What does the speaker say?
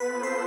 you.